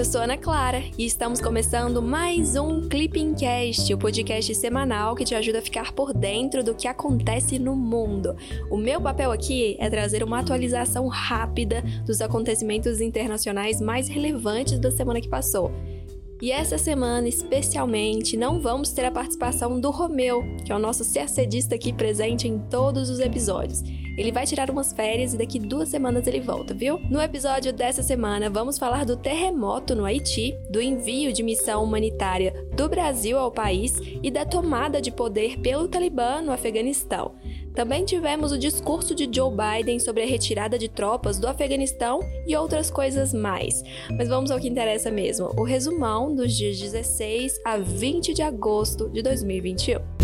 eu sou Ana Clara e estamos começando mais um Clipping Cast, o podcast semanal que te ajuda a ficar por dentro do que acontece no mundo. O meu papel aqui é trazer uma atualização rápida dos acontecimentos internacionais mais relevantes da semana que passou. E essa semana, especialmente, não vamos ter a participação do Romeu, que é o nosso cercedista aqui presente em todos os episódios. Ele vai tirar umas férias e daqui duas semanas ele volta, viu? No episódio dessa semana, vamos falar do terremoto no Haiti, do envio de missão humanitária do Brasil ao país e da tomada de poder pelo Talibã no Afeganistão. Também tivemos o discurso de Joe Biden sobre a retirada de tropas do Afeganistão e outras coisas mais. Mas vamos ao que interessa mesmo: o resumão dos dias 16 a 20 de agosto de 2021.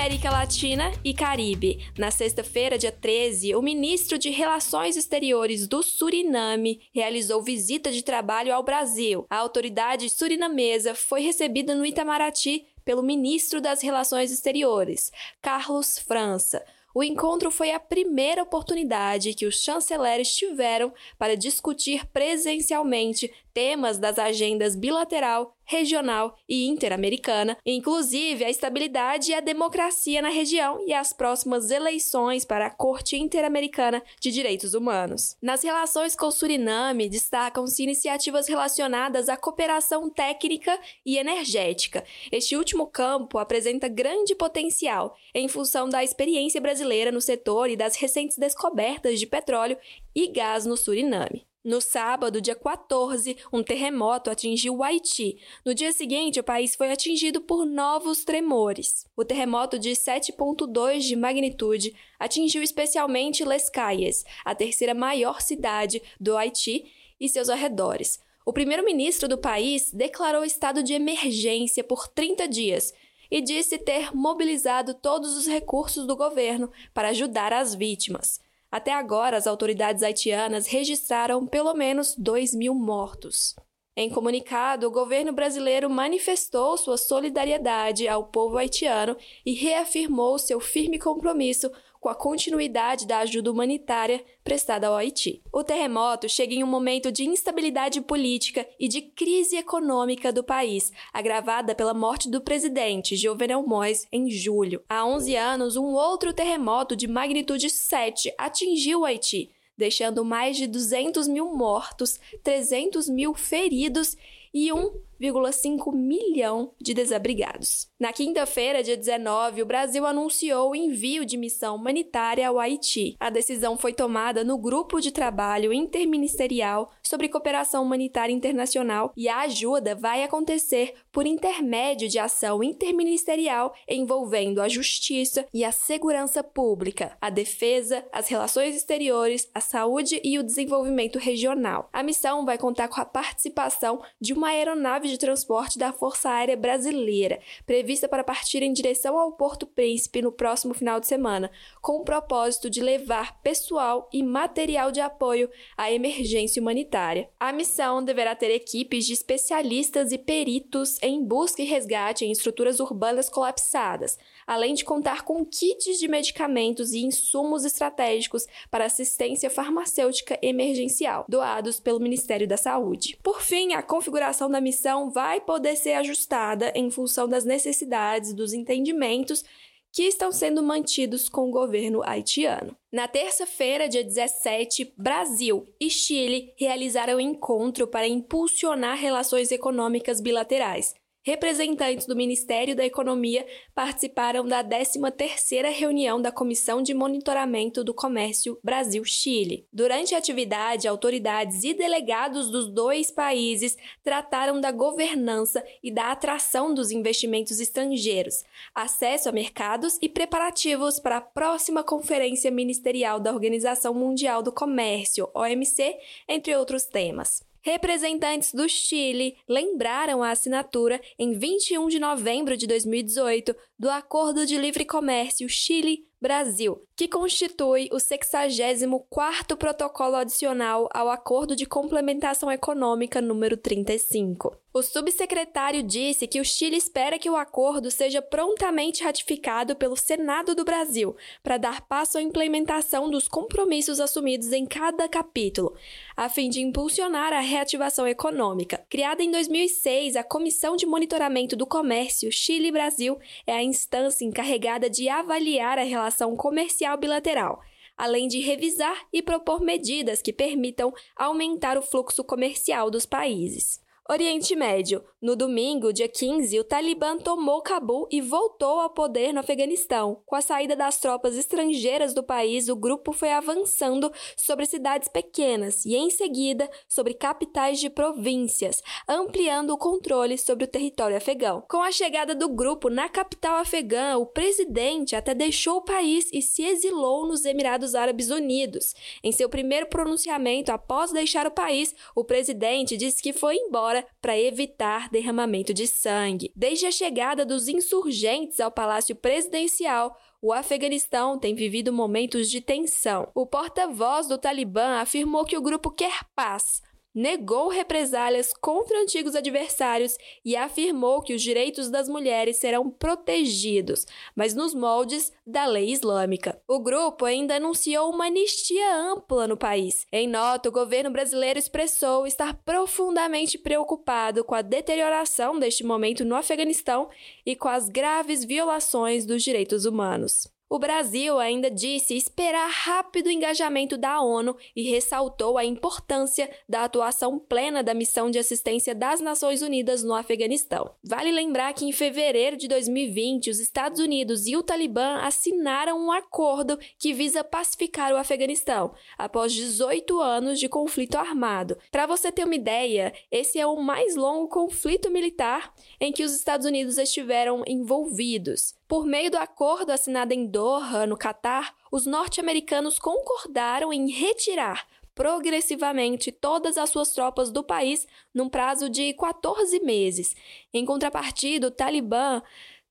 América Latina e Caribe. Na sexta-feira, dia 13, o ministro de Relações Exteriores do Suriname realizou visita de trabalho ao Brasil. A autoridade surinamesa foi recebida no Itamaraty pelo ministro das Relações Exteriores, Carlos França. O encontro foi a primeira oportunidade que os chanceleres tiveram para discutir presencialmente temas das agendas bilateral, regional e interamericana, inclusive a estabilidade e a democracia na região e as próximas eleições para a Corte Interamericana de Direitos Humanos. Nas relações com o Suriname, destacam-se iniciativas relacionadas à cooperação técnica e energética. Este último campo apresenta grande potencial em função da experiência brasileira no setor e das recentes descobertas de petróleo e gás no Suriname. No sábado, dia 14, um terremoto atingiu o Haiti. No dia seguinte, o país foi atingido por novos tremores. O terremoto de 7,2 de magnitude atingiu especialmente Les Cayes, a terceira maior cidade do Haiti e seus arredores. O primeiro-ministro do país declarou estado de emergência por 30 dias e disse ter mobilizado todos os recursos do governo para ajudar as vítimas. Até agora, as autoridades haitianas registraram pelo menos 2 mil mortos. Em comunicado, o governo brasileiro manifestou sua solidariedade ao povo haitiano e reafirmou seu firme compromisso com a continuidade da ajuda humanitária prestada ao Haiti. O terremoto chega em um momento de instabilidade política e de crise econômica do país, agravada pela morte do presidente Jovenel Moïse em julho. Há 11 anos, um outro terremoto de magnitude 7 atingiu o Haiti, deixando mais de 200 mil mortos, 300 mil feridos e 1,5 milhão de desabrigados. Na quinta-feira, dia 19, o Brasil anunciou o envio de missão humanitária ao Haiti. A decisão foi tomada no grupo de trabalho interministerial sobre cooperação humanitária internacional e a ajuda vai acontecer por intermédio de ação interministerial envolvendo a justiça e a segurança pública, a defesa, as relações exteriores, a saúde e o desenvolvimento regional. A missão vai contar com a participação de uma aeronave de transporte da Força Aérea Brasileira, prevista para partir em direção ao Porto Príncipe no próximo final de semana, com o propósito de levar pessoal e material de apoio à emergência humanitária. A missão deverá ter equipes de especialistas e peritos em busca e resgate em estruturas urbanas colapsadas, além de contar com kits de medicamentos e insumos estratégicos para assistência farmacêutica emergencial, doados pelo Ministério da Saúde. Por fim, a configuração da missão vai poder ser ajustada em função das necessidades, dos entendimentos que estão sendo mantidos com o governo haitiano. Na terça-feira, dia 17, Brasil e Chile realizaram um encontro para impulsionar relações econômicas bilaterais. Representantes do Ministério da Economia participaram da 13ª reunião da Comissão de Monitoramento do Comércio Brasil-Chile. Durante a atividade, autoridades e delegados dos dois países trataram da governança e da atração dos investimentos estrangeiros, acesso a mercados e preparativos para a próxima Conferência Ministerial da Organização Mundial do Comércio, OMC, entre outros temas. Representantes do Chile lembraram a assinatura em 21 de novembro de 2018 do Acordo de Livre Comércio Chile Brasil, que constitui o 64º protocolo adicional ao Acordo de Complementação Econômica número 35. O subsecretário disse que o Chile espera que o acordo seja prontamente ratificado pelo Senado do Brasil, para dar passo à implementação dos compromissos assumidos em cada capítulo, a fim de impulsionar a reativação econômica. Criada em 2006, a Comissão de Monitoramento do Comércio Chile-Brasil é a instância encarregada de avaliar a relação comercial bilateral além de revisar e propor medidas que permitam aumentar o fluxo comercial dos países. Oriente Médio. No domingo, dia 15, o Talibã tomou Cabul e voltou ao poder no Afeganistão. Com a saída das tropas estrangeiras do país, o grupo foi avançando sobre cidades pequenas e, em seguida, sobre capitais de províncias, ampliando o controle sobre o território afegão. Com a chegada do grupo na capital afegã, o presidente até deixou o país e se exilou nos Emirados Árabes Unidos. Em seu primeiro pronunciamento após deixar o país, o presidente disse que foi embora para evitar derramamento de sangue. Desde a chegada dos insurgentes ao Palácio Presidencial, o Afeganistão tem vivido momentos de tensão. O porta-voz do Talibã afirmou que o grupo quer paz, negou represálias contra antigos adversários e afirmou que os direitos das mulheres serão protegidos, mas nos moldes da lei islâmica. O grupo ainda anunciou uma anistia ampla no país. Em nota, o governo brasileiro expressou estar profundamente preocupado com a deterioração deste momento no Afeganistão e com as graves violações dos direitos humanos. O Brasil ainda disse esperar rápido engajamento da ONU e ressaltou a importância da atuação plena da missão de assistência das Nações Unidas no Afeganistão. Vale lembrar que em fevereiro de 2020, os Estados Unidos e o Talibã assinaram um acordo que visa pacificar o Afeganistão após 18 anos de conflito armado. Para você ter uma ideia, esse é o mais longo conflito militar em que os Estados Unidos estiveram envolvidos. Por meio do acordo assinado em Doha, no Catar, os norte-americanos concordaram em retirar progressivamente todas as suas tropas do país num prazo de 14 meses. Em contrapartida, o Talibã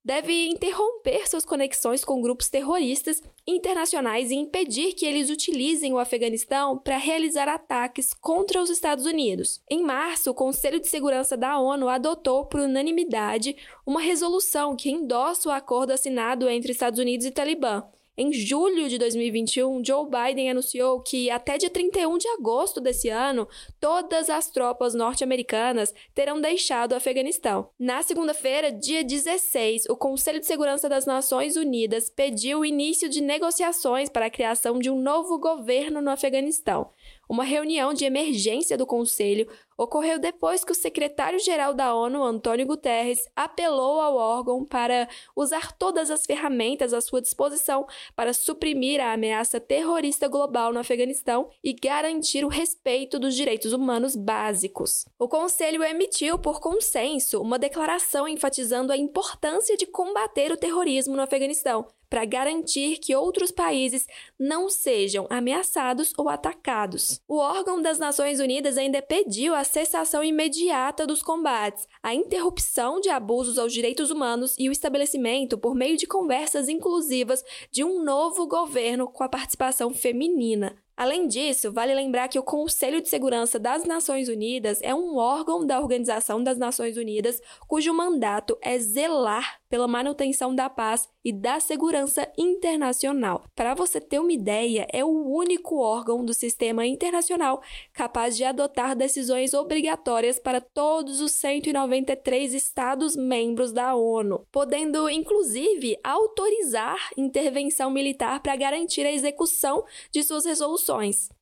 deve interromper suas conexões com grupos terroristas internacionais e impedir que eles utilizem o Afeganistão para realizar ataques contra os Estados Unidos. Em março, o Conselho de Segurança da ONU adotou por unanimidade uma resolução que endossa o acordo assinado entre Estados Unidos e Talibã em julho de 2021, Joe Biden anunciou que até dia 31 de agosto desse ano, todas as tropas norte-americanas terão deixado o Afeganistão. Na segunda-feira, dia 16, o Conselho de Segurança das Nações Unidas pediu o início de negociações para a criação de um novo governo no Afeganistão. Uma reunião de emergência do Conselho ocorreu depois que o secretário-geral da ONU, Antônio Guterres, apelou ao órgão para usar todas as ferramentas à sua disposição para suprimir a ameaça terrorista global no Afeganistão e garantir o respeito dos direitos humanos básicos. O Conselho emitiu, por consenso, uma declaração enfatizando a importância de combater o terrorismo no Afeganistão para garantir que outros países não sejam ameaçados ou atacados. O órgão das Nações Unidas ainda pediu a cessação imediata dos combates, a interrupção de abusos aos direitos humanos e o estabelecimento, por meio de conversas inclusivas, de um novo governo com a participação feminina. Além disso, vale lembrar que o Conselho de Segurança das Nações Unidas é um órgão da Organização das Nações Unidas cujo mandato é zelar pela manutenção da paz e da segurança internacional. Para você ter uma ideia, é o único órgão do sistema internacional capaz de adotar decisões obrigatórias para todos os 193 Estados membros da ONU, podendo inclusive autorizar intervenção militar para garantir a execução de suas resoluções.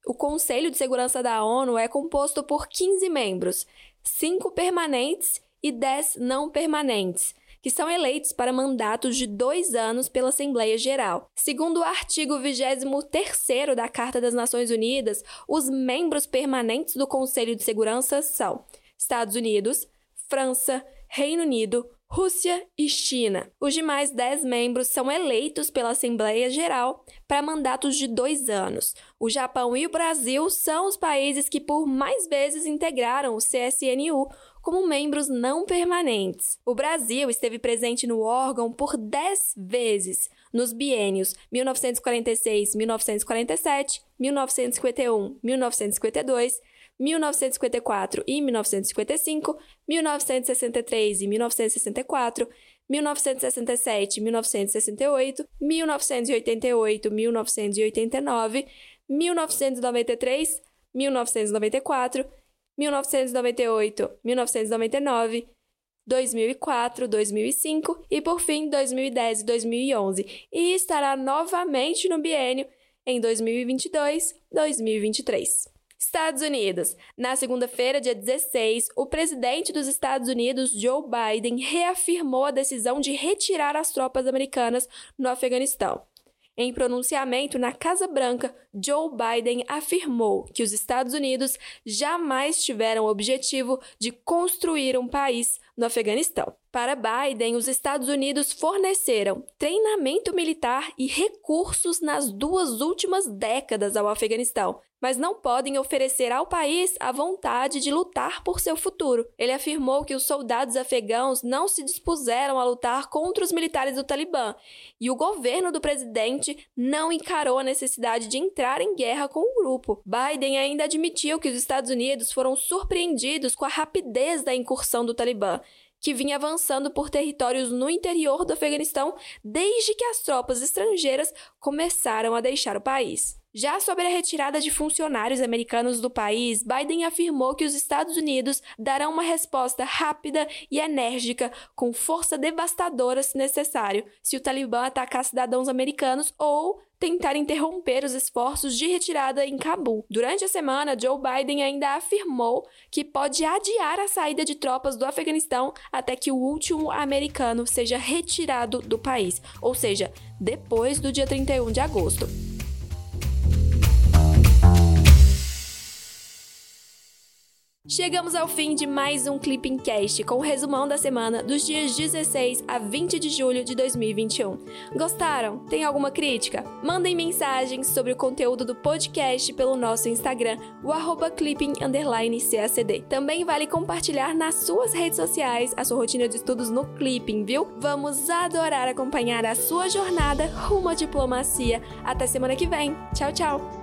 O Conselho de Segurança da ONU é composto por 15 membros, 5 permanentes e 10 não permanentes que são eleitos para mandatos de dois anos pela Assembleia Geral. Segundo o artigo 23 da Carta das Nações Unidas, os membros permanentes do Conselho de Segurança são Estados Unidos, França, Reino Unido, Rússia e China. Os demais dez membros são eleitos pela Assembleia Geral para mandatos de dois anos. O Japão e o Brasil são os países que por mais vezes integraram o CSNU, como membros não permanentes. O Brasil esteve presente no órgão por 10 vezes, nos biênios 1946-1947, 1951-1952, 1954 e 1955, 1963 e 1964, 1967 e 1968, 1988 1989, 1993, 1994, 1998, 1999, 2004, 2005 e, por fim, 2010 e 2011, e estará novamente no biênio em 2022-2023. Estados Unidos. Na segunda-feira, dia 16, o presidente dos Estados Unidos, Joe Biden, reafirmou a decisão de retirar as tropas americanas no Afeganistão. Em pronunciamento na Casa Branca, Joe Biden afirmou que os Estados Unidos jamais tiveram o objetivo de construir um país no Afeganistão. Para Biden, os Estados Unidos forneceram treinamento militar e recursos nas duas últimas décadas ao Afeganistão, mas não podem oferecer ao país a vontade de lutar por seu futuro. Ele afirmou que os soldados afegãos não se dispuseram a lutar contra os militares do Talibã e o governo do presidente não encarou a necessidade de entrar em guerra com o grupo. Biden ainda admitiu que os Estados Unidos foram surpreendidos com a rapidez da incursão do Talibã que vinha avançando por territórios no interior do Afeganistão desde que as tropas estrangeiras começaram a deixar o país. Já sobre a retirada de funcionários americanos do país, Biden afirmou que os Estados Unidos darão uma resposta rápida e enérgica, com força devastadora se necessário, se o Talibã atacar cidadãos americanos ou tentar interromper os esforços de retirada em Cabul. Durante a semana, Joe Biden ainda afirmou que pode adiar a saída de tropas do Afeganistão até que o último americano seja retirado do país, ou seja, depois do dia 31 de agosto. Chegamos ao fim de mais um Clipping Cast com o resumão da semana dos dias 16 a 20 de julho de 2021. Gostaram? Tem alguma crítica? Mandem mensagens sobre o conteúdo do podcast pelo nosso Instagram, o arroba clipping_cacd. Também vale compartilhar nas suas redes sociais a sua rotina de estudos no Clipping, viu? Vamos adorar acompanhar a sua jornada rumo à diplomacia. Até semana que vem. Tchau, tchau!